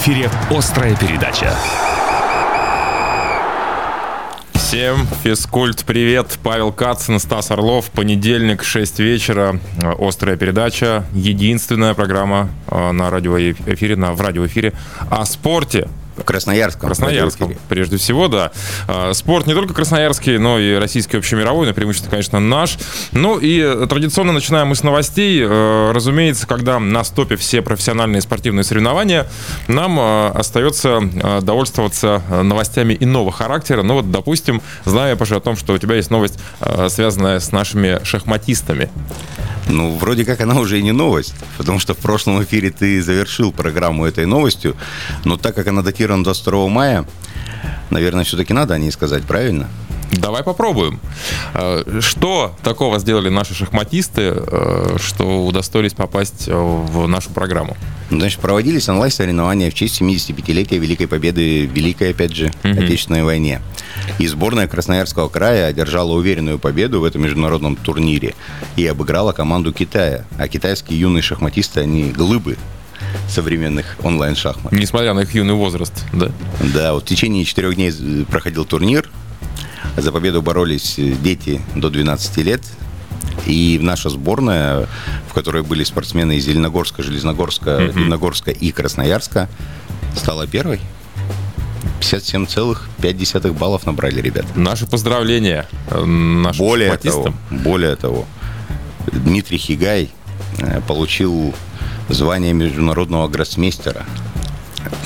эфире «Острая передача». Всем физкульт привет, Павел Кацин, Стас Орлов, понедельник, 6 вечера, острая передача, единственная программа э, на радиоэфире, на, в радиоэфире о спорте, Красноярском. Красноярском, прежде всего, да. А, спорт не только красноярский, но и российский общемировой, но преимущественно, конечно, наш. Ну и традиционно начинаем мы с новостей. Э, разумеется, когда на стопе все профессиональные спортивные соревнования, нам э, остается э, довольствоваться новостями иного характера. Ну вот, допустим, знаю, Паша, о том, что у тебя есть новость, связанная с нашими шахматистами. Ну, вроде как она уже и не новость, потому что в прошлом эфире ты завершил программу этой новостью, но так как она датирована 22 мая, наверное, все-таки надо о ней сказать, правильно? Давай попробуем. Э, что такого сделали наши шахматисты, э, что удостоились попасть в нашу программу? Значит, проводились онлайн-соревнования в честь 75-летия Великой Победы в Великой, опять же, угу. Отечественной войне. И сборная Красноярского края одержала уверенную победу в этом международном турнире и обыграла команду Китая. А китайские юные шахматисты, они глыбы современных онлайн-шахмат. Несмотря на их юный возраст, да? Да, вот в течение четырех дней проходил турнир. За победу боролись дети до 12 лет. И наша сборная, в которой были спортсмены из Зеленогорска, Железногорска, mm-hmm. Леногорска и Красноярска, стала первой. 57,5 баллов набрали ребята. Наши поздравления э, нашим более того, более того, Дмитрий Хигай э, получил звание международного гроссмейстера.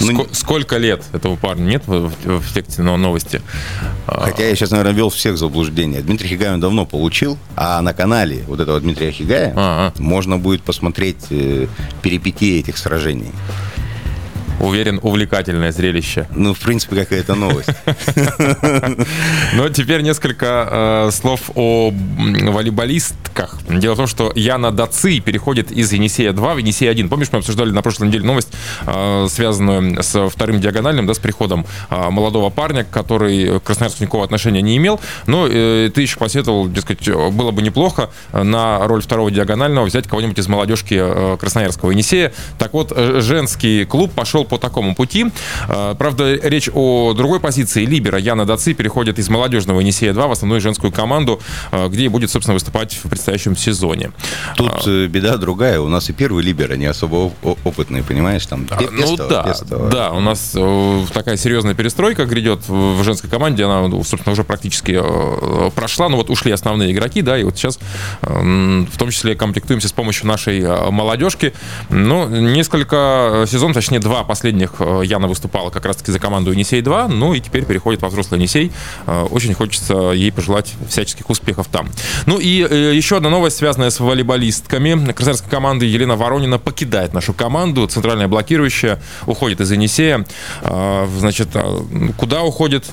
Ну, Сколько лет этого парня нет в, в, тексте новости? Хотя я сейчас, наверное, ввел всех в заблуждение. Дмитрий Хигай он давно получил, а на канале вот этого Дмитрия Хигая А-а. можно будет посмотреть э, перипетии этих сражений. Уверен, увлекательное зрелище. Ну, в принципе, какая-то новость. Но теперь несколько э, слов о волейболистках. Дело в том, что Яна Даци переходит из Енисея-2 в Енисей-1. Помнишь, мы обсуждали на прошлой неделе новость, э, связанную с вторым диагональным, да, с приходом э, молодого парня, который к Красноярску никакого отношения не имел. Но ты еще посоветовал, дескать, было бы неплохо на роль второго диагонального взять кого-нибудь из молодежки Красноярского Енисея. Так вот, женский клуб пошел пошел по такому пути. А, правда, речь о другой позиции. Либера Яна Даци переходит из молодежного Енисея-2 в основную женскую команду, а, где будет, собственно, выступать в предстоящем сезоне. Тут а, беда другая. У нас и первый либера не особо опытные, понимаешь? Там а, ну да, Пестова. да, у нас э, такая серьезная перестройка грядет в женской команде. Она, ну, собственно, уже практически э, прошла. Но вот ушли основные игроки, да, и вот сейчас в том числе комплектуемся с помощью нашей э, молодежки. Ну, несколько сезонов, точнее, два последних э, Яна выступала как раз-таки за команду Енисей-2, ну и теперь переходит во взрослый Енисей. Э, очень хочется ей пожелать всяческих успехов там. Ну и э, еще одна новость, связанная с волейболистками. Красноярская команда Елена Воронина покидает нашу команду. Центральная блокирующая уходит из Енисея. Значит, куда уходит,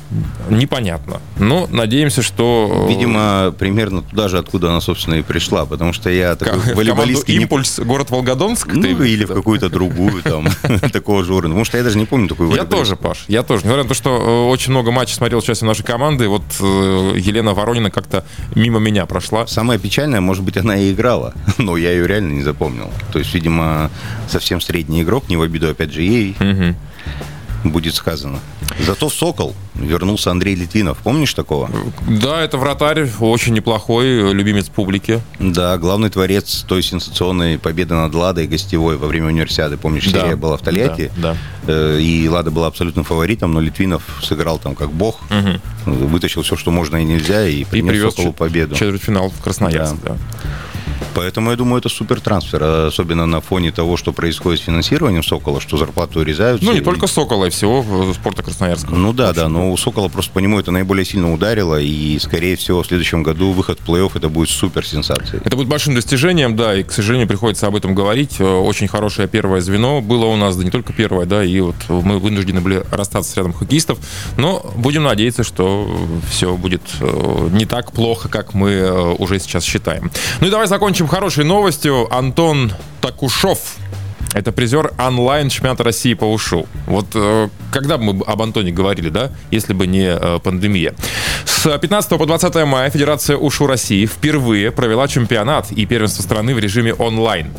непонятно. Но надеемся, что... Видимо, примерно туда же, откуда она, собственно, и пришла. Потому что я такой волейболистский... Импульс, город Волгодонск? Ну, или в какую-то другую там такого же же уровня. Потому что я даже не помню такой Я тоже, Паш, я тоже. Несмотря на то, что э, очень много матчей смотрел сейчас нашей команды, вот э, Елена Воронина как-то мимо меня прошла. Самое печальное, может быть, она и играла, но я ее реально не запомнил. То есть, видимо, совсем средний игрок, не в обиду, опять же, ей. Угу будет сказано. Зато «Сокол» вернулся Андрей Литвинов. Помнишь такого? Да, это вратарь, очень неплохой, любимец публики. Да, главный творец той сенсационной победы над Ладой гостевой во время универсиады. Помнишь, да. серия была в Тольятти? Да, да. Э, и Лада была абсолютным фаворитом, но Литвинов сыграл там как бог. Угу. Вытащил все, что можно и нельзя, и принес и привез Соколу победу. Четвертьфинал в Красноярск, да. да. Поэтому я думаю, это супер трансфер, особенно на фоне того, что происходит с финансированием Сокола, что зарплату урезают. Ну, не и... только Сокола, и всего спорта Красноярска. Ну да, да, но у Сокола просто по нему это наиболее сильно ударило, и, скорее всего, в следующем году выход в плей-офф это будет супер сенсацией. Это будет большим достижением, да, и, к сожалению, приходится об этом говорить. Э, очень хорошее первое звено было у нас, да не только первое, да, и вот мы вынуждены были расстаться с рядом хоккеистов, но будем надеяться, что все будет э, не так плохо, как мы э, уже сейчас считаем. Ну и давай закончим хорошей новостью. Антон Такушов это призер онлайн чемпионата России по ушу. Вот э, когда бы мы об Антоне говорили, да, если бы не э, пандемия. С 15 по 20 мая Федерация УШУ России впервые провела чемпионат и первенство страны в режиме онлайн.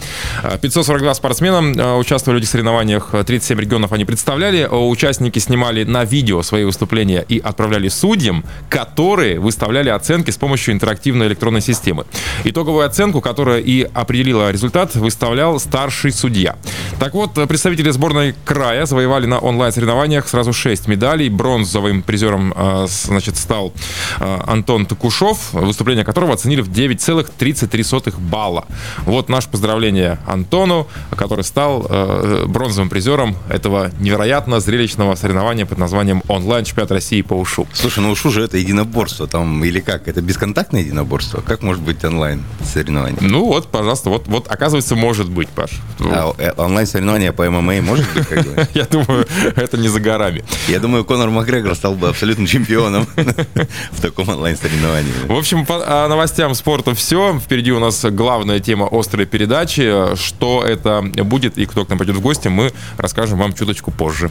542 спортсмена участвовали в этих соревнованиях, 37 регионов они представляли. Участники снимали на видео свои выступления и отправляли судьям, которые выставляли оценки с помощью интерактивной электронной системы. Итоговую оценку, которая и определила результат, выставлял старший судья. Так вот, представители сборной края завоевали на онлайн-соревнованиях сразу 6 медалей. Бронзовым призером значит, стал Антон Токушов, выступление которого оценили в 9,33 балла. Вот наше поздравление Антону, который стал э, бронзовым призером этого невероятно зрелищного соревнования под названием онлайн-чемпионат России по УШУ. Слушай, ну УШУ же это единоборство там или как? Это бесконтактное единоборство? Как может быть онлайн соревнование? Ну вот, пожалуйста, вот, вот оказывается может быть, Паш. А онлайн соревнование по ММА может быть? Я думаю, это не за горами. Я думаю, Конор Макгрегор стал бы абсолютным чемпионом в таком онлайн-соревновании. В общем, по новостям спорта все. Впереди у нас главная тема острой передачи. Что это будет и кто к нам пойдет в гости, мы расскажем вам чуточку позже.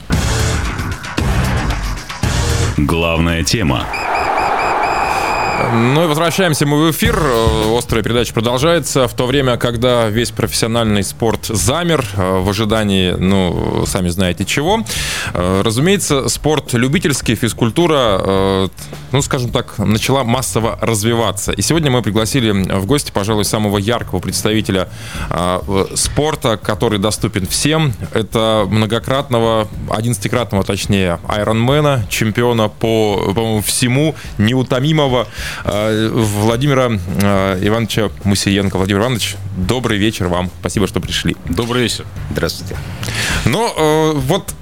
Главная тема. Ну и возвращаемся мы в эфир. Острая передача продолжается. В то время, когда весь профессиональный спорт замер э, в ожидании, ну, сами знаете чего. Э, разумеется, спорт любительский, физкультура, э, ну, скажем так, начала массово развиваться. И сегодня мы пригласили в гости, пожалуй, самого яркого представителя спорта, который доступен всем. Это многократного, одиннадцатикратного, точнее, айронмена, чемпиона по, по всему, неутомимого Владимира э, Ивановича Мусиенко. Владимир Иванович, добрый вечер вам. Спасибо, что пришли. Добрый вечер. Здравствуйте. Ну, э, вот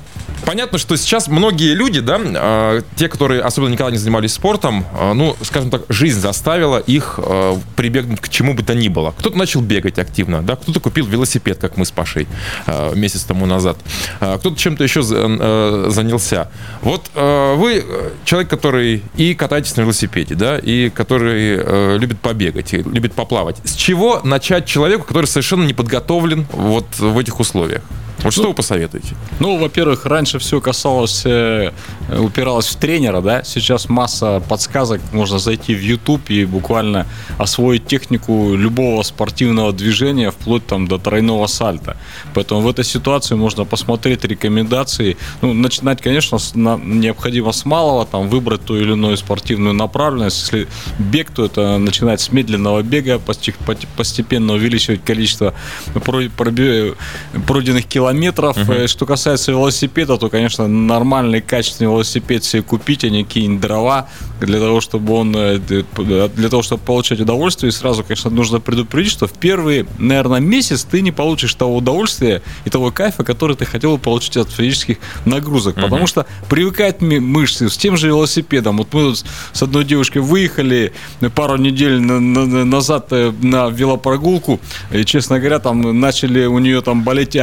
понятно, что сейчас многие люди, да, э, те, которые особенно никогда не занимались спортом, э, ну, скажем так, жизнь заставила их э, прибегнуть к чему бы то ни было. Кто-то начал бегать активно, да, кто-то купил велосипед, как мы с Пашей э, месяц тому назад, э, кто-то чем-то еще э, занялся. Вот э, вы человек, который и катаетесь на велосипеде, да, и который э, любит побегать, и любит поплавать. С чего начать человеку, который совершенно не подготовлен вот в этих условиях? Вот что вы посоветуете? Ну, во-первых, раньше все касалось, э, упиралось в тренера, да. Сейчас масса подсказок. Можно зайти в YouTube и буквально освоить технику любого спортивного движения, вплоть там до тройного сальта. Поэтому в этой ситуации можно посмотреть рекомендации. Ну, начинать, конечно, с, на, необходимо с малого, там, выбрать ту или иную спортивную направленность. Если бег, то это начинать с медленного бега, постепенно увеличивать количество пройденных километров километров. Угу. Что касается велосипеда, то, конечно, нормальный, качественный велосипед себе купить, а не какие-нибудь дрова, для того, чтобы он, э, для того, чтобы получать удовольствие. И сразу, конечно, нужно предупредить, что в первый, наверное, месяц ты не получишь того удовольствия и того кайфа, который ты хотел получить от физических нагрузок. Угу. Потому что привыкать мышцы с тем же велосипедом. Вот мы тут с одной девушкой выехали пару недель назад э, на велопрогулку, и, честно говоря, там начали у нее там болеть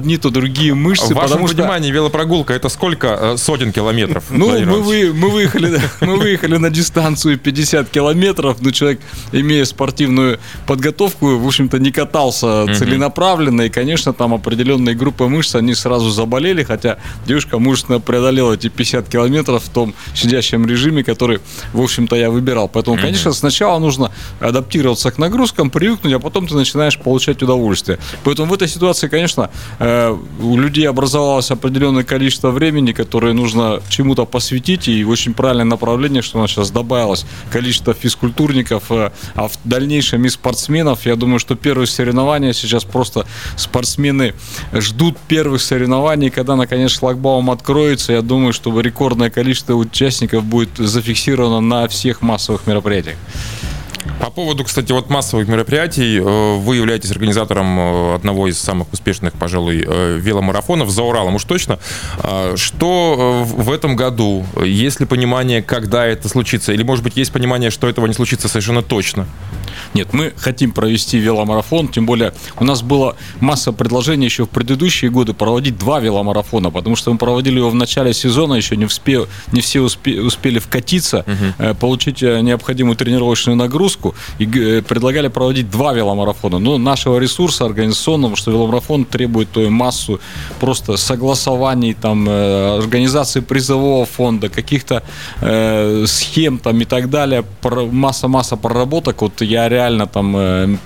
одни, то другие мышцы. В вашем понимании что... велопрогулка это сколько э, сотен километров? Ну, мы, вы, мы, выехали, мы выехали на дистанцию 50 километров, но человек, имея спортивную подготовку, в общем-то, не катался целенаправленно, и, конечно, там определенные группы мышц, они сразу заболели, хотя девушка мужественно преодолела эти 50 километров в том сидящем режиме, который, в общем-то, я выбирал. Поэтому, конечно, сначала нужно адаптироваться к нагрузкам, привыкнуть, а потом ты начинаешь получать удовольствие. Поэтому в этой ситуации, конечно, Э, у людей образовалось определенное количество времени, которое нужно чему-то посвятить, и очень правильное направление, что у нас сейчас добавилось количество физкультурников, э, а в дальнейшем и спортсменов. Я думаю, что первые соревнования сейчас просто спортсмены ждут первых соревнований, когда наконец шлагбаум откроется. Я думаю, что рекордное количество участников будет зафиксировано на всех массовых мероприятиях. По поводу, кстати, вот массовых мероприятий, э, вы являетесь организатором э, одного из самых успешных, пожалуй, э, веломарафонов за Уралом, уж точно. Что в этом году? Есть ли понимание, когда это случится? Или, может быть, есть понимание, что этого не случится совершенно точно? Нет, мы хотим провести веломарафон, тем более у нас была масса предложений еще в предыдущие годы проводить два веломарафона, потому что мы проводили его в начале сезона, еще не, успел, не все успе, успели вкатиться, угу. получить необходимую тренировочную нагрузку, нагрузку и э, предлагали проводить два веломарафона. Но нашего ресурса организационного, что веломарафон требует той массу просто согласований, там, э, организации призового фонда, каких-то э, схем там и так далее, масса-масса проработок. Вот я реально там э,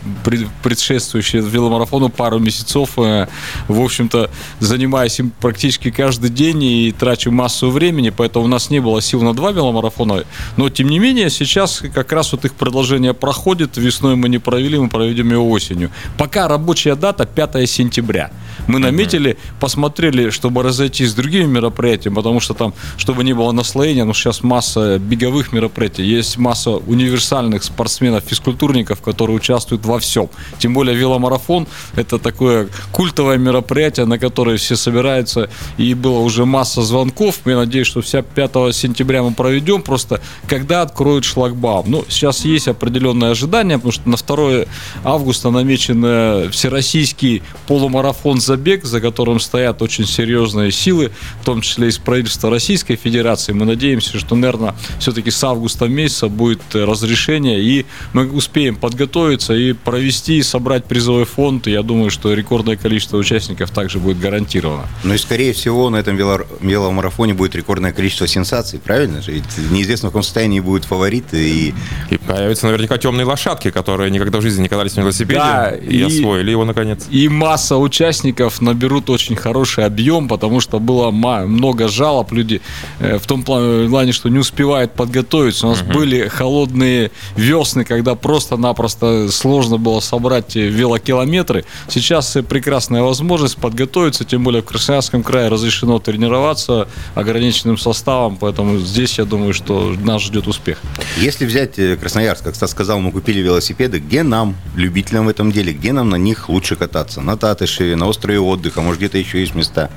предшествующий веломарафону пару месяцев, э, в общем-то, занимаюсь им практически каждый день и трачу массу времени, поэтому у нас не было сил на два веломарафона. Но, тем не менее, сейчас как раз вот их продолжение проходит. Весной мы не провели, мы проведем его осенью. Пока рабочая дата 5 сентября. Мы наметили, посмотрели, чтобы разойтись с другими мероприятиями, потому что там, чтобы не было наслоения, ну, сейчас масса беговых мероприятий, есть масса универсальных спортсменов, физкультурников, которые участвуют во всем. Тем более веломарафон – это такое культовое мероприятие, на которое все собираются, и было уже масса звонков. Я надеюсь, что вся 5 сентября мы проведем, просто когда откроют шлагбаум. Ну, сейчас есть определенные ожидания, потому что на 2 августа намечен всероссийский полумарафон забег, за которым стоят очень серьезные силы, в том числе из правительства Российской Федерации. Мы надеемся, что, наверное, все-таки с августа месяца будет разрешение, и мы успеем подготовиться и провести, и собрать призовой фонд. И я думаю, что рекордное количество участников также будет гарантировано. Ну и, скорее всего, на этом веломарафоне будет рекордное количество сенсаций, правильно же? Ведь неизвестно, в каком состоянии будут фавориты. И, и появятся наверняка темные лошадки, которые никогда в жизни не катались на велосипеде да, и, и освоили его наконец. И масса участников наберут очень хороший объем, потому что было много жалоб. Люди э, в том плане, что не успевают подготовиться. У нас угу. были холодные весны, когда просто-напросто сложно было собрать велокилометры. Сейчас прекрасная возможность подготовиться, тем более в Красноярском крае разрешено тренироваться ограниченным составом, поэтому здесь я думаю, что нас ждет успех. Если взять э, Красноярск, как Стас сказал, мы купили велосипеды, где нам, любителям в этом деле, где нам на них лучше кататься? На Татышеве, на острове отдыха, может где-то еще есть места?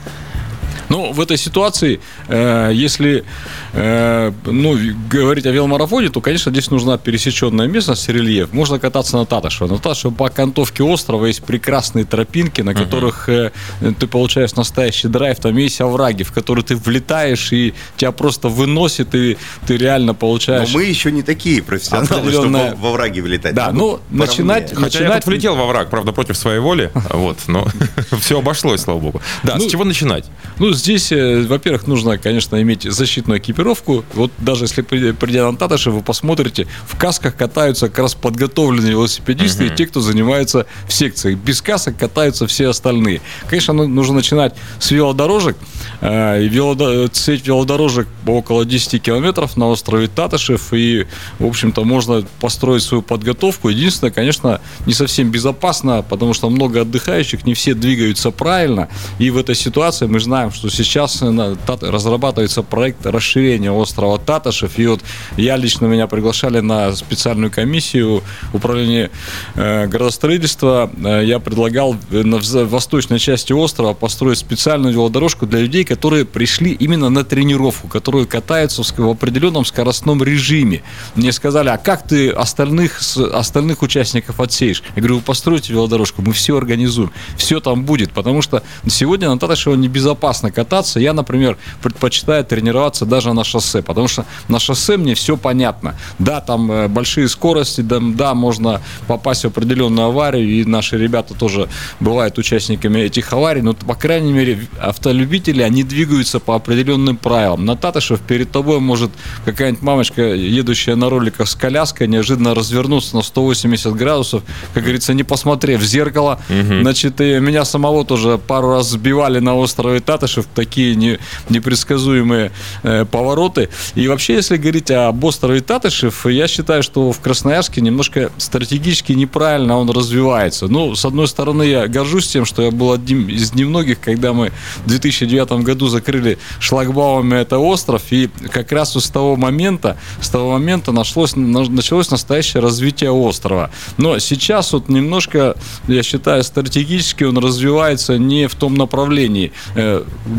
Ну, в этой ситуации, э, если э, ну, говорить о веломарафоне, то, конечно, здесь нужна пересеченная местность, рельеф. Можно кататься на Таташево. На Таташево по окантовке острова есть прекрасные тропинки, на которых э, ты получаешь настоящий драйв. Там есть овраги, в которые ты влетаешь, и тебя просто выносит, и ты реально получаешь... Но мы еще не такие профессионалы, определенное... чтобы во враги влетать. Да, ну, начинать... Хотя начинать... я тут влетел во враг, правда, против своей воли, вот, но все обошлось, слава богу. Да, с ну, чего начинать? Ну, здесь, э, во-первых, нужно, конечно, иметь защитную экипировку. Вот даже если придя на Таташев, вы посмотрите, в касках катаются как раз подготовленные велосипедисты uh-huh. и те, кто занимается в секциях. Без касок катаются все остальные. Конечно, ну, нужно начинать с велодорожек. Э, велодо... Сеть велодорожек около 10 километров на острове Таташев. И, в общем-то, можно построить свою подготовку. Единственное, конечно, не совсем безопасно, потому что много отдыхающих, не все двигаются правильно. И в этой ситуации мы знаем, что сейчас разрабатывается проект расширения острова Таташев. И вот я лично меня приглашали на специальную комиссию управления э, градостроительства. Э, я предлагал на восточной части острова построить специальную велодорожку для людей, которые пришли именно на тренировку, которые катаются в определенном скоростном режиме. Мне сказали, а как ты остальных, остальных участников отсеешь? Я говорю, вы построите велодорожку, мы все организуем, все там будет, потому что сегодня на Таташево небезопасно кататься. Я, например, предпочитаю тренироваться даже на шоссе, потому что на шоссе мне все понятно. Да, там э, большие скорости, да, да, можно попасть в определенную аварию, и наши ребята тоже бывают участниками этих аварий, но, по крайней мере, автолюбители, они двигаются по определенным правилам. На Татышев перед тобой может какая-нибудь мамочка, едущая на роликах с коляской, неожиданно развернуться на 180 градусов, как говорится, не посмотрев в зеркало. Угу. Значит, и меня самого тоже пару раз сбивали на острове Татышев, такие не, непредсказуемые э, повороты. И вообще, если говорить об острове Татышев, я считаю, что в Красноярске немножко стратегически неправильно он развивается. Ну, с одной стороны, я горжусь тем, что я был одним из немногих, когда мы в 2009 году закрыли шлагбаумами это остров, и как раз с того момента, с того момента нашлось, началось настоящее развитие острова. Но сейчас вот немножко, я считаю, стратегически он развивается не в том направлении.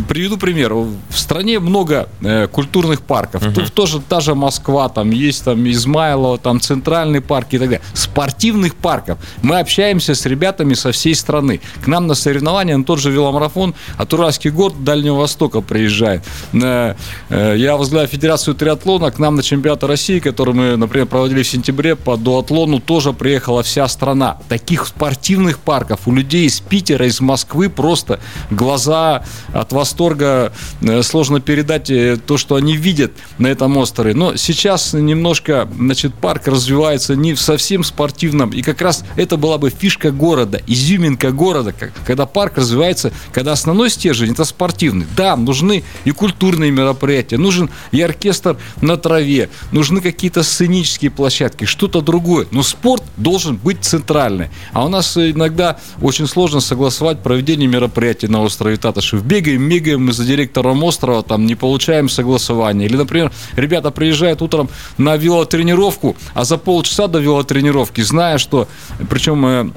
Приведу пример. В стране много э, культурных парков. Uh-huh. Тут тоже та же Москва, там есть там Измайлово, там Центральный парк и так далее. Спортивных парков. Мы общаемся с ребятами со всей страны. К нам на соревнования, на тот же веломарафон от Уральских гор до Дальнего Востока приезжает. Э, э, я возглавляю Федерацию триатлона. К нам на чемпионат России, который мы, например, проводили в сентябре по дуатлону, тоже приехала вся страна. Таких спортивных парков у людей из Питера, из Москвы просто глаза от восторга э, сложно передать то, что они видят на этом острове. Но сейчас немножко, значит, парк развивается не в совсем спортивном. И как раз это была бы фишка города, изюминка города, когда парк развивается, когда основной стержень это спортивный. Да, нужны и культурные мероприятия, нужен и оркестр на траве, нужны какие-то сценические площадки, что-то другое. Но спорт должен быть центральный. А у нас иногда очень сложно согласовать проведение мероприятий на острове Татышев. Бегаем, мигаем мы за директором острова, там не получаем согласования. Или, например, ребята приезжают утром на велотренировку, а за полчаса до велотренировки, зная, что, причем э,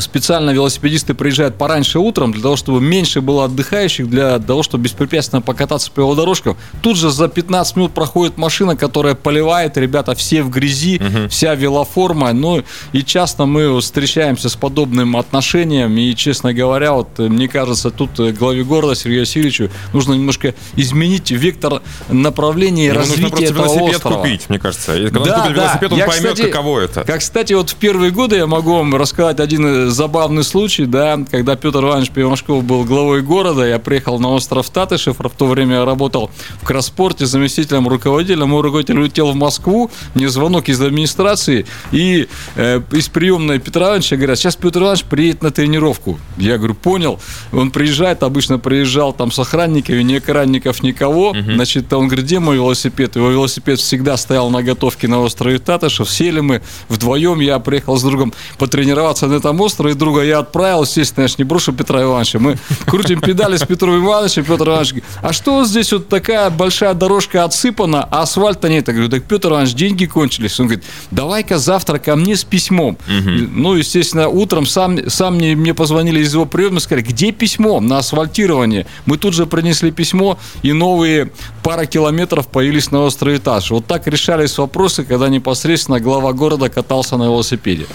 Специально велосипедисты приезжают пораньше утром для того, чтобы меньше было отдыхающих, для того, чтобы беспрепятственно покататься по велодорожкам. Тут же за 15 минут проходит машина, которая поливает, ребята все в грязи, угу. вся велоформа. Ну и часто мы встречаемся с подобным отношением. И, честно говоря, вот мне кажется, тут главе города Сергею Васильевичу нужно немножко изменить вектор направления Ему развития нужно этого велосипед острова. купить, мне кажется. И когда да, он купит да. велосипед, он я, поймет, кстати, каково это. Как, кстати, вот в первые годы я могу вам рассказать один забавный случай, да, когда Петр Иванович Пивашков был главой города, я приехал на остров Татышев, в то время я работал в Краспорте заместителем руководителя, мой руководитель улетел в Москву, мне звонок из администрации, и э, из приемной Петра Ивановича говорят, сейчас Петр Иванович приедет на тренировку. Я говорю, понял. Он приезжает, обычно приезжал там с охранниками, ни охранников, никого. Uh-huh. Значит, он говорит, где мой велосипед? Его велосипед всегда стоял на готовке на острове Татышев. Сели мы вдвоем, я приехал с другом потренироваться на этом острове, друга я отправил, естественно, я же не брошу Петра Ивановича. Мы крутим педали с Петром Ивановичем, Петр Иванович говорит, а что здесь вот такая большая дорожка отсыпана, а асфальта нет? Я говорю, так, Петр Иванович, деньги кончились. Он говорит, давай-ка завтра ко мне с письмом. Угу. Ну, естественно, утром сам, сам мне, мне позвонили из его приема и сказали, где письмо на асфальтирование? Мы тут же принесли письмо, и новые пара километров появились на острый этаж. Вот так решались вопросы, когда непосредственно глава города катался на велосипеде.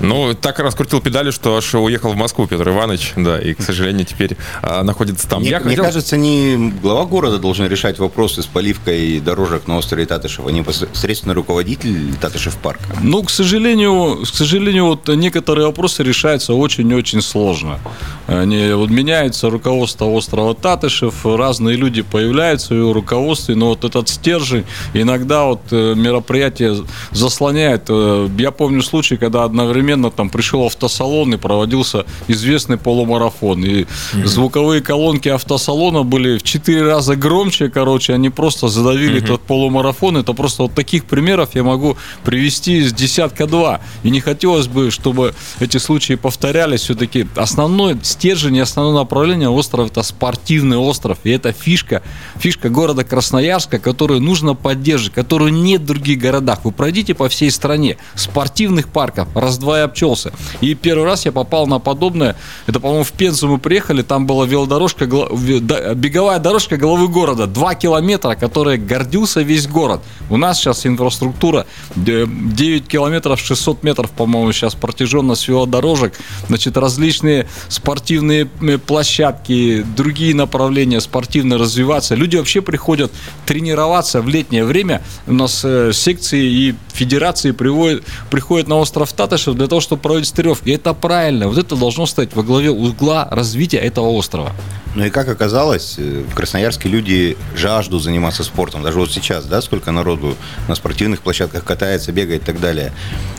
Ну, так раскрутил педали, что аж уехал в Москву Петр Иванович, да, и, к сожалению, теперь а, находится там. Мне, Я мне хотел... кажется, не глава города должен решать вопросы с поливкой дорожек на острове Татышев, а непосредственно руководитель Татышев парка. Ну, к сожалению, к сожалению, вот некоторые вопросы решаются очень-очень сложно. Они, вот меняется руководство острова Татышев, разные люди появляются в его руководстве, но вот этот стержень иногда вот э, мероприятие заслоняет. Э, я помню случай, когда одновременно одновременно там пришел автосалон и проводился известный полумарафон. И mm-hmm. звуковые колонки автосалона были в 4 раза громче, короче, они просто задавили mm-hmm. этот полумарафон. Это просто вот таких примеров я могу привести с десятка два. И не хотелось бы, чтобы эти случаи повторялись. Все-таки основной стержень и основное направление острова это спортивный остров. И это фишка, фишка города Красноярска, которую нужно поддерживать, которую нет в других городах. Вы пройдите по всей стране. Спортивных парков раз-два и обчелся. И первый раз я попал на подобное. Это, по-моему, в Пензу мы приехали, там была велодорожка, беговая дорожка головы города. Два километра, которой гордился весь город. У нас сейчас инфраструктура 9 километров 600 метров, по-моему, сейчас протяженность велодорожек. Значит, различные спортивные площадки, другие направления спортивно развиваться. Люди вообще приходят тренироваться в летнее время. У нас э, секции и федерации приводят, приходят на остров Татышев для того, чтобы проводить тренировки. И это правильно. Вот это должно стать во главе угла развития этого острова. Ну и как оказалось, э, в Красноярске люди жаждут заниматься спортом. Даже вот сейчас, да, сколько народу на спортивных площадках катается, бегает и так далее.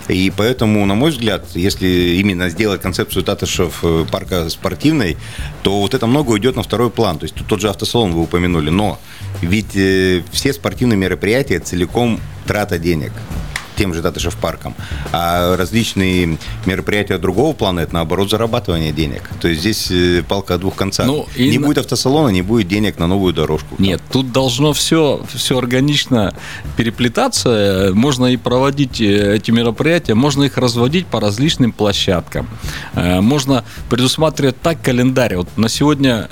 И поэтому, на мой взгляд, если именно сделать концепцию Татышев э, парка спортивной, то вот это много уйдет на второй план. То есть тот же автосалон вы упомянули. Но ведь э, все спортивные мероприятия целиком трата денег. Тем же Татышев парком. А различные мероприятия другого плана, это наоборот зарабатывание денег. То есть здесь э, палка о двух концах. Ну, не на... будет автосалона, не будет денег на новую дорожку. Нет, тут должно все, все органично переплетаться. Можно и проводить э, эти мероприятия, можно их разводить по различным площадкам. Э, можно предусматривать так календарь. Вот на сегодня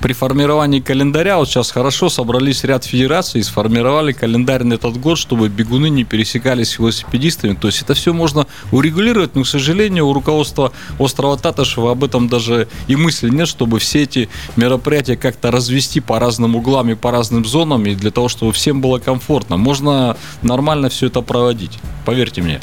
при формировании календаря, вот сейчас хорошо собрались ряд федераций и сформировали календарь на этот год, чтобы бегуны не пересекались велосипедистами. То есть это все можно урегулировать, но, к сожалению, у руководства острова Татышева об этом даже и мысли нет, чтобы все эти мероприятия как-то развести по разным углам и по разным зонам, и для того, чтобы всем было комфортно. Можно нормально все это проводить, поверьте мне.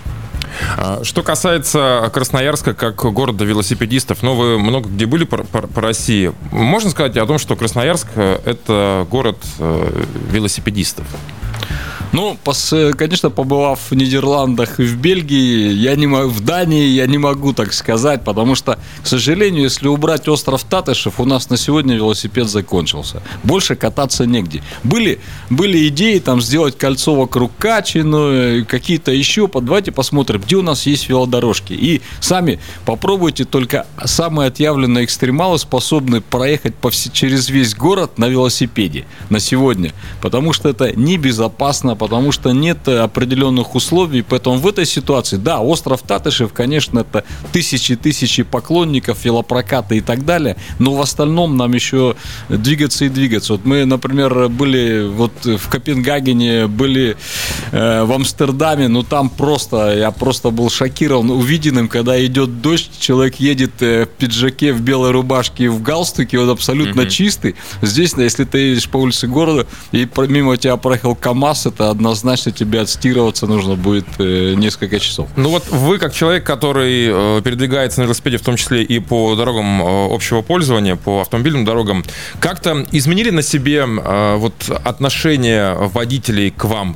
А, что касается Красноярска как города велосипедистов, ну, вы много где были по, по, по России. Можно сказать о том, что Красноярск – это город э, велосипедистов? Ну, конечно, побывав в Нидерландах и в Бельгии, я не могу, в Дании я не могу так сказать, потому что, к сожалению, если убрать остров Татышев, у нас на сегодня велосипед закончился. Больше кататься негде. Были, были идеи там сделать кольцо вокруг Качину, какие-то еще. Давайте посмотрим, где у нас есть велодорожки. И сами попробуйте, только самые отъявленные экстремалы способны проехать по через весь город на велосипеде на сегодня. Потому что это небезопасно, потому что нет определенных условий. Поэтому в этой ситуации, да, остров Татышев, конечно, это тысячи-тысячи поклонников, велопроката и так далее, но в остальном нам еще двигаться и двигаться. Вот мы, например, были вот в Копенгагене, были э, в Амстердаме, ну там просто, я просто был шокирован увиденным, когда идет дождь, человек едет э, в пиджаке, в белой рубашке, в галстуке, вот абсолютно mm-hmm. чистый. Здесь, если ты едешь по улице города, и мимо тебя проехал КАМАЗ, это однозначно тебе отстирываться нужно будет э, несколько часов. Ну вот вы, как человек, который э, передвигается на велосипеде, в том числе и по дорогам э, общего пользования, по автомобильным дорогам, как-то изменили на себе вот отношение водителей к вам?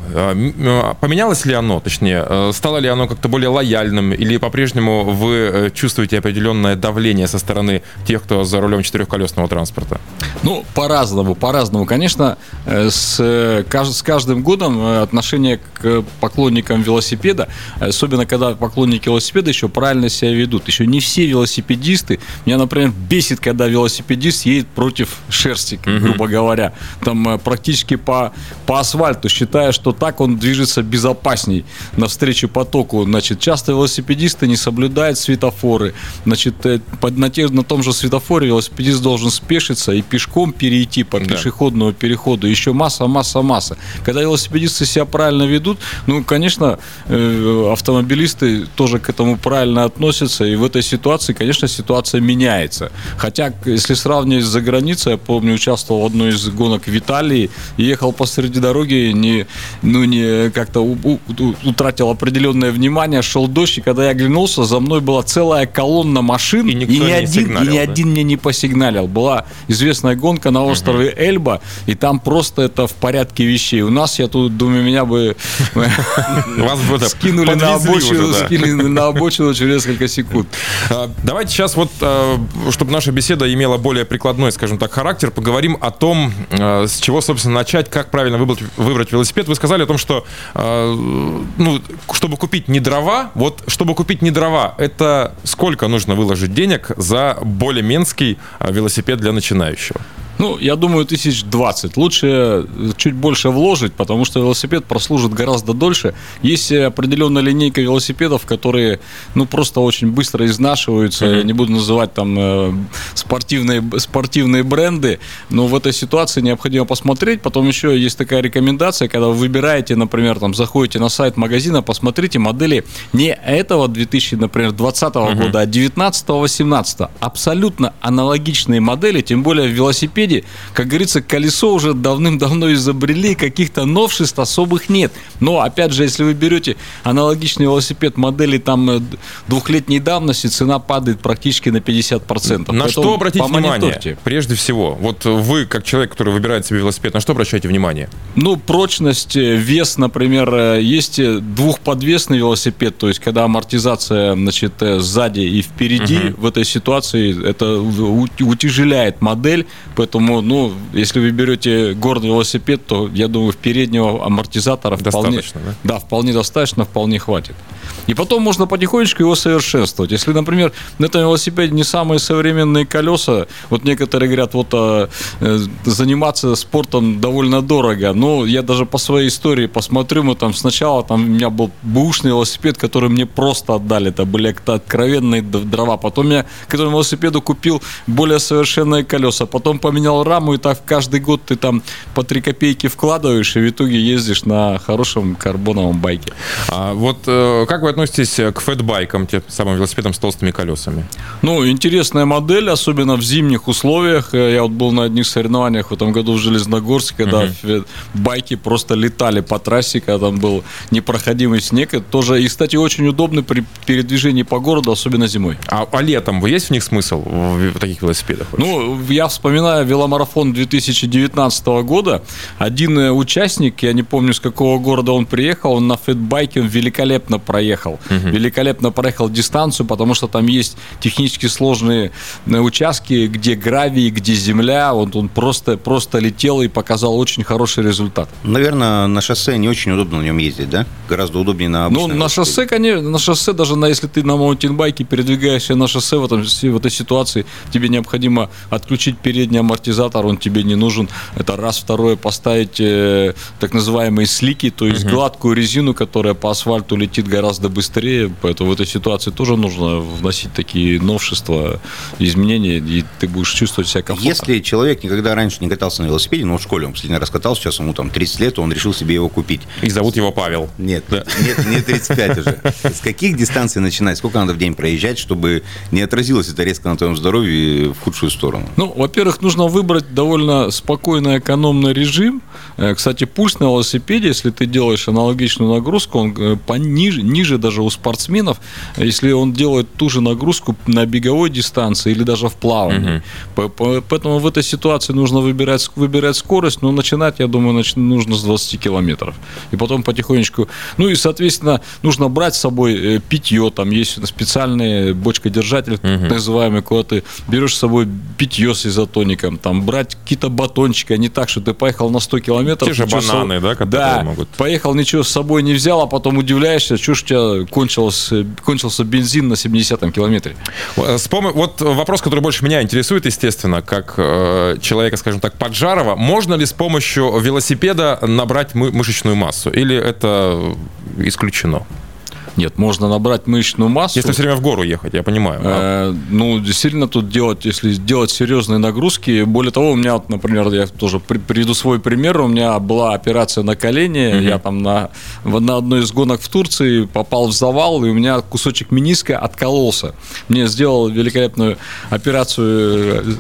Поменялось ли оно, точнее, стало ли оно как-то более лояльным, или по-прежнему вы чувствуете определенное давление со стороны тех, кто за рулем четырехколесного транспорта? Ну, по-разному, по-разному. Конечно, с, с каждым годом отношение к поклонникам велосипеда, особенно когда поклонники велосипеда еще правильно себя ведут. Еще не все велосипедисты. Меня, например, бесит, когда велосипедист едет против шерсти, грубо говоря. Там э, практически по, по асфальту, считая, что так он движется безопасней навстречу потоку. Значит, часто велосипедисты не соблюдают светофоры. Значит, э, на, те, на том же светофоре велосипедист должен спешиться и пешком перейти по да. пешеходному переходу. Еще масса, масса, масса. Когда велосипедист автомобилисты себя правильно ведут, ну, конечно, э, автомобилисты тоже к этому правильно относятся, и в этой ситуации, конечно, ситуация меняется. Хотя, если сравнивать с заграницей, я помню, участвовал в одной из гонок в Италии, ехал посреди дороги, не, ну, не как-то утратил определенное внимание, шел дождь, и когда я оглянулся, за мной была целая колонна машин, и, и ни, не один, и ни да? один мне не посигналил. Была известная гонка на острове угу. Эльба, и там просто это в порядке вещей. У нас я тут думаю, меня бы скинули на обочину, скинули на обочину через несколько секунд. А, давайте сейчас вот, а, чтобы наша беседа имела более прикладной, скажем так, характер, поговорим о том, а, с чего, собственно, начать, как правильно выбрать, выбрать велосипед. Вы сказали о том, что, ну, чтобы купить не дрова, вот, чтобы купить не дрова, это сколько нужно выложить денег за более менский велосипед для начинающего? Ну, я думаю, тысяч двадцать. Лучше чуть больше вложить, потому что велосипед прослужит гораздо дольше. Есть определенная линейка велосипедов, которые, ну, просто очень быстро изнашиваются. Mm-hmm. Я не буду называть там э, спортивные, спортивные бренды, но в этой ситуации необходимо посмотреть. Потом еще есть такая рекомендация, когда вы выбираете, например, там, заходите на сайт магазина, посмотрите модели не этого 2000, например, 2020 mm-hmm. года, а 19-18. Абсолютно аналогичные модели, тем более в велосипеде виде, как говорится, колесо уже давным-давно изобрели, каких-то новшеств особых нет. Но, опять же, если вы берете аналогичный велосипед модели там э, двухлетней давности, цена падает практически на 50%. На Поэтому что обратить внимание? Прежде всего, вот вы, как человек, который выбирает себе велосипед, на что обращаете внимание? Ну, прочность, э, вес, например, э, есть двухподвесный велосипед, то есть когда амортизация, значит, сзади и впереди, угу. в этой ситуации это утяжеляет модель, поэтому Поэтому, ну, если вы берете горный велосипед, то, я думаю, в переднего амортизатора вполне, да? Да, вполне достаточно, вполне хватит. И потом можно потихонечку его совершенствовать. Если, например, на этом велосипеде не самые современные колеса, вот некоторые говорят, вот а, э, заниматься спортом довольно дорого. Но я даже по своей истории посмотрю, мы там сначала там у меня был бушный велосипед, который мне просто отдали. Это были откровенные дрова. Потом я к этому велосипеду купил более совершенные колеса. Потом поменял раму, и так каждый год ты там по 3 копейки вкладываешь, и в итоге ездишь на хорошем карбоновом байке. А вот э, как вы относитесь к фэтбайкам, тем самым велосипедам с толстыми колесами? Ну, интересная модель, особенно в зимних условиях. Э, я вот был на одних соревнованиях в этом году в Железногорске, когда uh-huh. байки просто летали по трассе, когда там был непроходимый снег. Это тоже, и, кстати, очень удобно при передвижении по городу, особенно зимой. А, а летом есть в них смысл в, в таких велосипедах? Вообще? Ну, я вспоминаю веломарафон 2019 года. Один э, участник, я не помню, с какого города он приехал, он на фэтбайке великолепно проехал. Uh-huh. Великолепно проехал дистанцию, потому что там есть технически сложные э, участки, где гравий, где земля. Вот он просто, просто летел и показал очень хороший результат. Наверное, на шоссе не очень удобно на нем ездить, да? Гораздо удобнее на обычном. Ну, на шоссе, конечно, на шоссе, даже на, если ты на маунтинбайке передвигаешься на шоссе в, этом, в этой ситуации, тебе необходимо отключить передний амортизатор, он тебе не нужен. Это раз. Второе, поставить э, так называемые слики, то есть угу. гладкую резину, которая по асфальту летит гораздо быстрее. Поэтому в этой ситуации тоже нужно вносить такие новшества, изменения, и ты будешь чувствовать себя комфортно. Если человек никогда раньше не катался на велосипеде, ну, в школе он последний раз катался, сейчас ему там 30 лет, он решил себе его купить. И зовут его Павел. Нет, да. нет, не 35 уже. С каких дистанций начинать? Сколько надо в день проезжать, чтобы не отразилось это резко на твоем здоровье в худшую сторону? Ну, во-первых, нужно выбрать довольно спокойный, экономный режим. Э, кстати, пульс на велосипеде, если ты делаешь аналогичную нагрузку, он э, пониже, ниже даже у спортсменов, если он делает ту же нагрузку на беговой дистанции или даже в плавании. Угу. Поэтому в этой ситуации нужно выбирать, выбирать скорость, но начинать, я думаю, нужно с 20 километров. И потом потихонечку... Ну и, соответственно, нужно брать с собой э, питье, там есть специальные бочкодержатель, угу. называемый, куда ты берешь с собой питье с изотоником, там брать какие-то батончики, а не так, что ты поехал на 100 километров. Те же бананы, с... да, которые да, могут... поехал, ничего с собой не взял, а потом удивляешься, что ж у тебя кончился, кончился бензин на 70-м километре. Э, вот вопрос, который больше меня интересует, естественно, как э, человека, скажем так, поджарова. Можно ли с помощью велосипеда набрать мышечную массу? Или это исключено? Нет, можно набрать мышечную массу. Если все время в гору ехать, я понимаю. Э, ну, действительно, тут делать, если делать серьезные нагрузки. Более того, у меня, вот, например, я тоже приведу свой пример. У меня была операция на колени. Угу. Я там на, на одной из гонок в Турции попал в завал, и у меня кусочек мениска откололся. Мне сделал великолепную операцию э,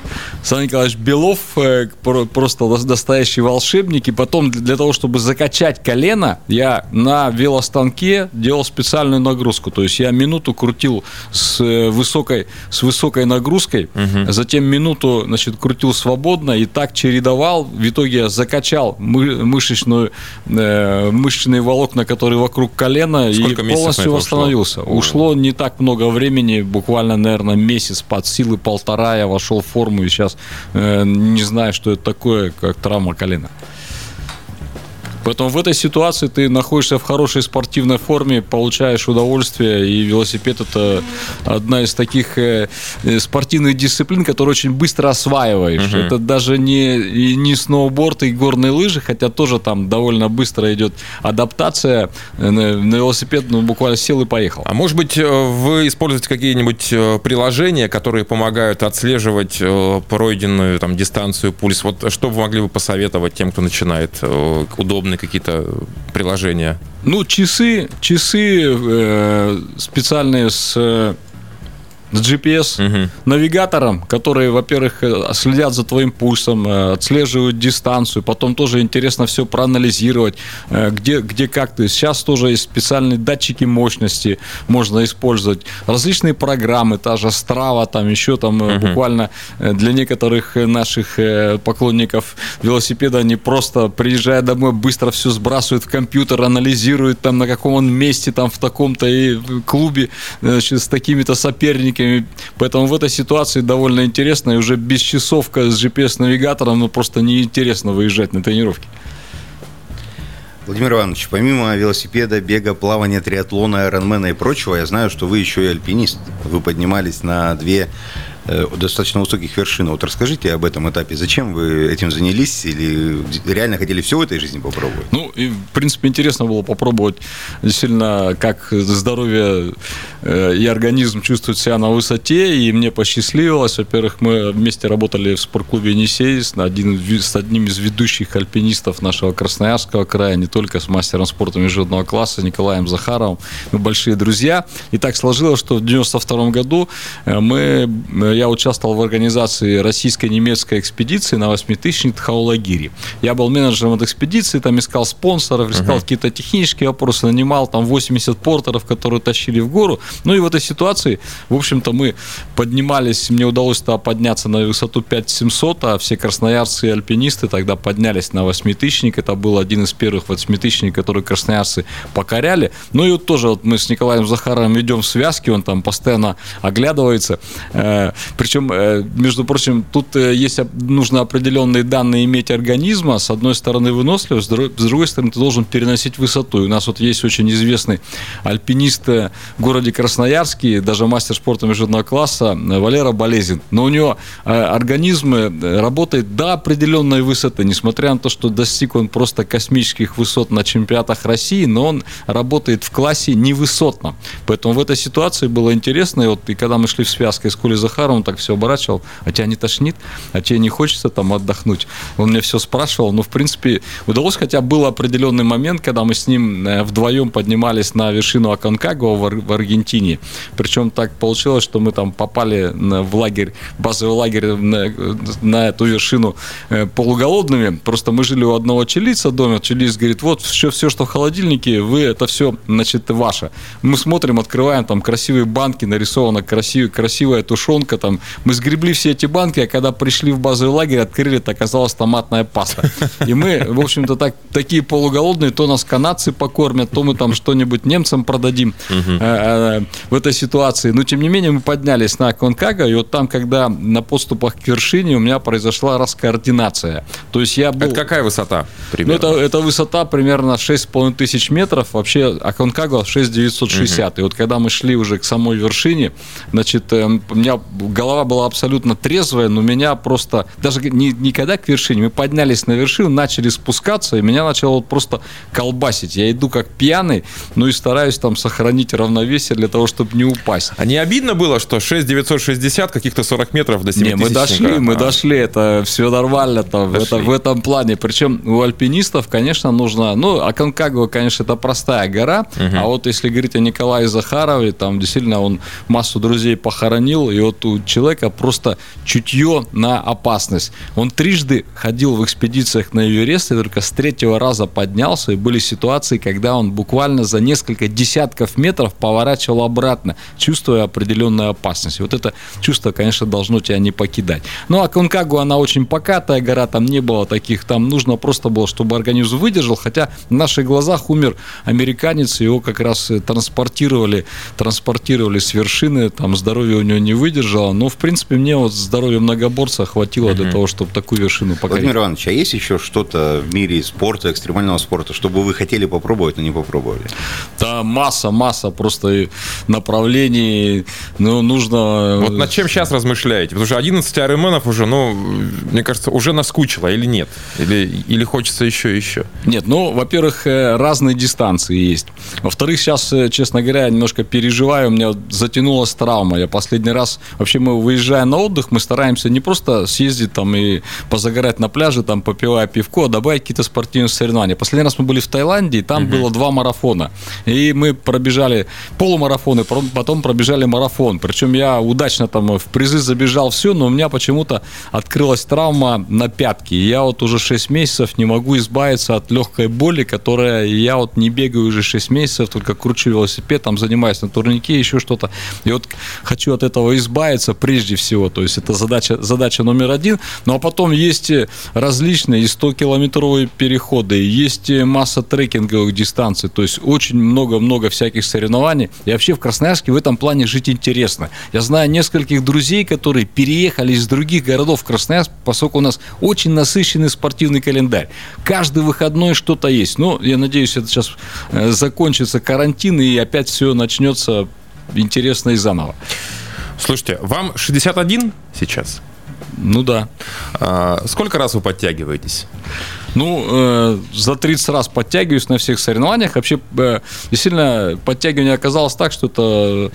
Сан Николаевич Белов, э, просто настоящий волшебник. И потом для того, чтобы закачать колено, я на велостанке делал специально специальную нагрузку. То есть я минуту крутил с э, высокой, с высокой нагрузкой, угу. затем минуту значит, крутил свободно и так чередовал. В итоге я закачал мы, мышечную, э, мышечные волокна, которые вокруг колена, Сколько и полностью восстановился. Ушло? ушло не так много времени, буквально, наверное, месяц под силы полтора я вошел в форму и сейчас э, не знаю, что это такое, как травма колена. Поэтому в этой ситуации ты находишься в хорошей спортивной форме, получаешь удовольствие, и велосипед это одна из таких э, э, спортивных дисциплин, которые очень быстро осваиваешь. Угу. Это даже не, не сноуборд и горные лыжи, хотя тоже там довольно быстро идет адаптация. Э, на велосипед ну, буквально сел и поехал. А может быть, вы используете какие-нибудь приложения, которые помогают отслеживать пройденную там, дистанцию, пульс? Вот что вы могли бы посоветовать тем, кто начинает удобно удобные какие-то приложения? Ну, часы, часы э, специальные с с GPS, угу. навигатором, которые, во-первых, э, следят за твоим пульсом, э, отслеживают дистанцию, потом тоже интересно все проанализировать, э, где, где как ты. Сейчас тоже есть специальные датчики мощности, можно использовать. Различные программы, та же Strava, там еще там угу. буквально для некоторых наших поклонников велосипеда, они просто приезжая домой, быстро все сбрасывают в компьютер, анализируют там на каком он месте, там в таком-то клубе значит, с такими-то соперниками соперниками, Поэтому в этой ситуации довольно интересно, и уже без часовка с GPS-навигатором, ну, просто неинтересно выезжать на тренировки. Владимир Иванович, помимо велосипеда, бега, плавания, триатлона, айронмена и прочего, я знаю, что вы еще и альпинист. Вы поднимались на две достаточно высоких вершин. Вот расскажите об этом этапе. Зачем вы этим занялись? Или реально хотели все в этой жизни попробовать? Ну, и, в принципе, интересно было попробовать действительно, как здоровье э, и организм чувствуют себя на высоте. И мне посчастливилось. Во-первых, мы вместе работали в спортклубе «Енисей» с, один, с одним из ведущих альпинистов нашего Красноярского края, не только с мастером спорта международного класса Николаем Захаровым. Мы большие друзья. И так сложилось, что в 92 году э, мы я участвовал в организации российско-немецкой экспедиции на восьмитысячник Тхаулагири. Я был менеджером этой экспедиции, там искал спонсоров, искал uh-huh. какие-то технические вопросы, нанимал там 80 портеров, которые тащили в гору. Ну и в этой ситуации, в общем-то, мы поднимались, мне удалось тогда подняться на высоту 5700, а все красноярцы и альпинисты тогда поднялись на восьмитысячник. Это был один из первых восьмитысячников, которые красноярцы покоряли. Ну и вот тоже вот мы с Николаем Захаровым идем в связке, он там постоянно оглядывается. Э, причем, э, между прочим, тут э, есть нужно определенные данные иметь организма. С одной стороны выносливость, с другой стороны ты должен переносить высоту. И у нас вот есть очень известный альпинист э, в городе Красноярске, даже мастер спорта международного класса Валера Болезин. Но у него организм работает до определенной высоты, несмотря на то, что достиг он просто космических высот на чемпионатах России, но он работает в классе невысотном. Поэтому в этой ситуации было интересно. И вот и когда мы шли в связке с Колей Захаровым, он так все оборачивал, а тебя не тошнит, а тебе не хочется там отдохнуть. Он мне все спрашивал, но в принципе удалось, хотя был определенный момент, когда мы с ним э, вдвоем поднимались на вершину Аконкагуа в Аргентине. Причем так получилось, что мы там попали в лагерь, базовый лагерь на, на эту вершину э, полуголодными. Просто мы жили у одного чилийца дома. Чилийц говорит, вот все, все, что в холодильнике, вы это все, значит, ваше. Мы смотрим, открываем, там красивые банки, нарисована красивая, красивая тушенка, там, мы сгребли все эти банки, а когда пришли в базовый лагерь, открыли, это оказалась томатная паста. И мы, в общем-то, так, такие полуголодные, то нас канадцы покормят, то мы там что-нибудь немцам продадим э, э, в этой ситуации. Но, тем не менее, мы поднялись на Конкага, и вот там, когда на подступах к вершине у меня произошла раскоординация. То есть я был... Это какая высота? Примерно? Ну, это, это высота примерно 6,5 тысяч метров. Вообще, Аконкагуа 6,960. Угу. И вот когда мы шли уже к самой вершине, значит, э, у меня голова была абсолютно трезвая, но меня просто, даже не, никогда к вершине, мы поднялись на вершину, начали спускаться, и меня начало вот просто колбасить. Я иду как пьяный, ну и стараюсь там сохранить равновесие для того, чтобы не упасть. А не обидно было, что 6,960, каких-то 40 метров до 7 Не, мы дошли, мы а. дошли, это все нормально там, это, в этом плане. Причем у альпинистов, конечно, нужно, ну, Аконкагуа, конечно, это простая гора, угу. а вот если говорить о Николае Захарове, там действительно он массу друзей похоронил, и вот у человека просто чутье на опасность. Он трижды ходил в экспедициях на Эверест и только с третьего раза поднялся. И были ситуации, когда он буквально за несколько десятков метров поворачивал обратно, чувствуя определенную опасность. Вот это чувство, конечно, должно тебя не покидать. Ну, а Конкагу, она очень покатая гора, там не было таких, там нужно просто было, чтобы организм выдержал, хотя в наших глазах умер американец, его как раз транспортировали, транспортировали с вершины, там здоровье у него не выдержало, но, в принципе, мне вот здоровья многоборца хватило для того, чтобы такую вершину покорить. Владимир Иванович, а есть еще что-то в мире спорта, экстремального спорта, чтобы вы хотели попробовать, но не попробовали? Да, масса, масса просто направлений, ну, нужно... Вот над чем сейчас размышляете? Потому что 11 айронменов уже, ну, мне кажется, уже наскучило или нет? Или, или хочется еще и еще? Нет, ну, во-первых, э, разные дистанции есть. Во-вторых, сейчас, э, честно говоря, немножко переживаю, у меня затянулась травма. Я последний раз, вообще мы выезжая на отдых, мы стараемся не просто съездить там и позагорать на пляже, там попивая пивко, а добавить какие-то спортивные соревнования. Последний раз мы были в Таиланде, и там угу. было два марафона. И мы пробежали полумарафон, и потом пробежали марафон. Причем я удачно там в призы забежал все, но у меня почему-то открылась травма на пятке. И я вот уже 6 месяцев не могу избавиться от легкой боли, которая я вот не бегаю уже 6 месяцев, только кручу велосипед, там занимаюсь на турнике, еще что-то. И вот хочу от этого избавиться, кажется, прежде всего. То есть это задача, задача номер один. Ну а потом есть различные 100-километровые переходы, есть масса трекинговых дистанций. То есть очень много-много всяких соревнований. И вообще в Красноярске в этом плане жить интересно. Я знаю нескольких друзей, которые переехали из других городов в Красноярск, поскольку у нас очень насыщенный спортивный календарь. Каждый выходной что-то есть. Ну, я надеюсь, это сейчас э, закончится карантин и опять все начнется интересно и заново. Слушайте, вам 61 сейчас? Ну да. А, сколько раз вы подтягиваетесь? Ну, э, за 30 раз подтягиваюсь на всех соревнованиях. Вообще, э, действительно, подтягивание оказалось так, что это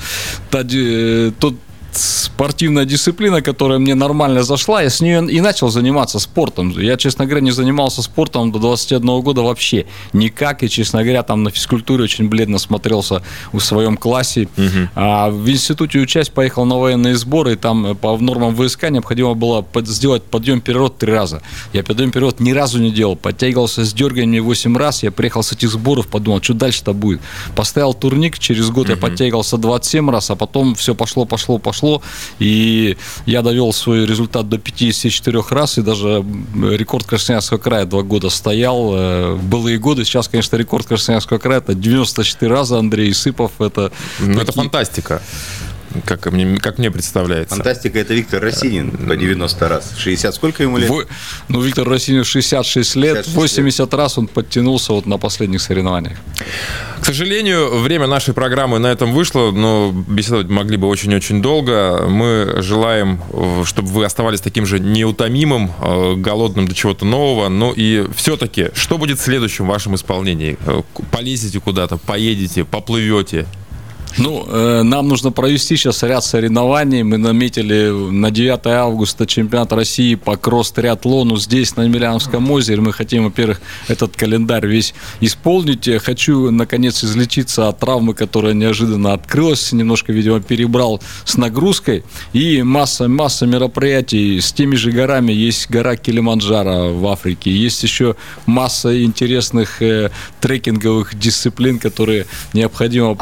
э, тот спортивная дисциплина, которая мне нормально зашла, я с нее и начал заниматься спортом. Я, честно говоря, не занимался спортом до 21 года вообще никак, и, честно говоря, там на физкультуре очень бледно смотрелся в своем классе. Угу. А в институте участь поехал на военные сборы, и там по нормам ВСК необходимо было сделать подъем-перерод три раза. Я подъем-перерод ни разу не делал, подтягивался с дерганиями 8 раз, я приехал с этих сборов, подумал, что дальше-то будет. Поставил турник, через год угу. я подтягивался 27 раз, а потом все пошло, пошло, пошло пошло, и я довел свой результат до 54 раз, и даже рекорд Красноярского края два года стоял. Э, в былые годы, сейчас, конечно, рекорд Красноярского края это 94 раза Андрей Сыпов. Это, ну, такие... это фантастика как мне, как мне представляется. Фантастика это Виктор Росинин по 90 раз. 60 сколько ему лет? Во, ну, Виктор Росинин 66 лет, 66 80 лет. раз он подтянулся вот на последних соревнованиях. К сожалению, время нашей программы на этом вышло, но беседовать могли бы очень-очень долго. Мы желаем, чтобы вы оставались таким же неутомимым, э, голодным до чего-то нового. Ну и все-таки, что будет в следующем вашем исполнении? Э, полезете куда-то, поедете, поплывете? Ну, э, нам нужно провести сейчас ряд соревнований. Мы наметили на 9 августа чемпионат России по кросс-триатлону здесь, на Емельяновском озере. Мы хотим, во-первых, этот календарь весь исполнить. Я хочу, наконец, излечиться от травмы, которая неожиданно открылась. Немножко, видимо, перебрал с нагрузкой. И масса, масса мероприятий с теми же горами. Есть гора Килиманджаро в Африке. Есть еще масса интересных э, трекинговых дисциплин, которые необходимо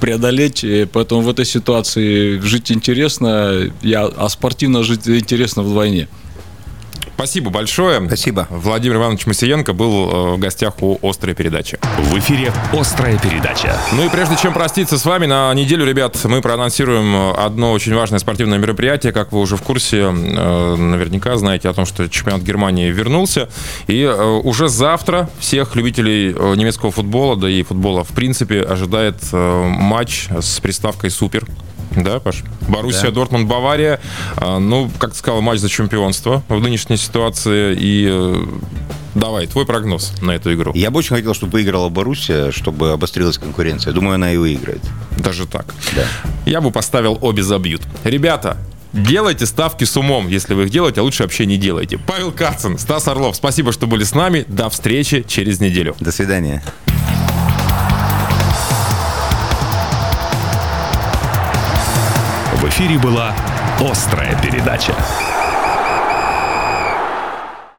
преодолеть, поэтому в этой ситуации жить интересно, я, а спортивно жить интересно вдвойне. Спасибо большое. Спасибо. Владимир Иванович Масиенко был э, в гостях у «Острой передачи». В эфире «Острая передача». Ну и прежде чем проститься с вами, на неделю, ребят, мы проанонсируем одно очень важное спортивное мероприятие. Как вы уже в курсе, э, наверняка знаете о том, что чемпионат Германии вернулся. И э, уже завтра всех любителей немецкого футбола, да и футбола в принципе, ожидает матч с приставкой «Супер». Да, Паш? Боруссия, да. Дортмунд, Бавария. А, ну, как ты сказал, матч за чемпионство в нынешней ситуации. И э, давай, твой прогноз на эту игру. Я бы очень хотел, чтобы выиграла Боруссия, чтобы обострилась конкуренция. Думаю, она и выиграет. Даже так? Да. Я бы поставил обе забьют. Ребята, Делайте ставки с умом, если вы их делаете, а лучше вообще не делайте. Павел Кацин, Стас Орлов, спасибо, что были с нами. До встречи через неделю. До свидания. Эфире была «Острая передача».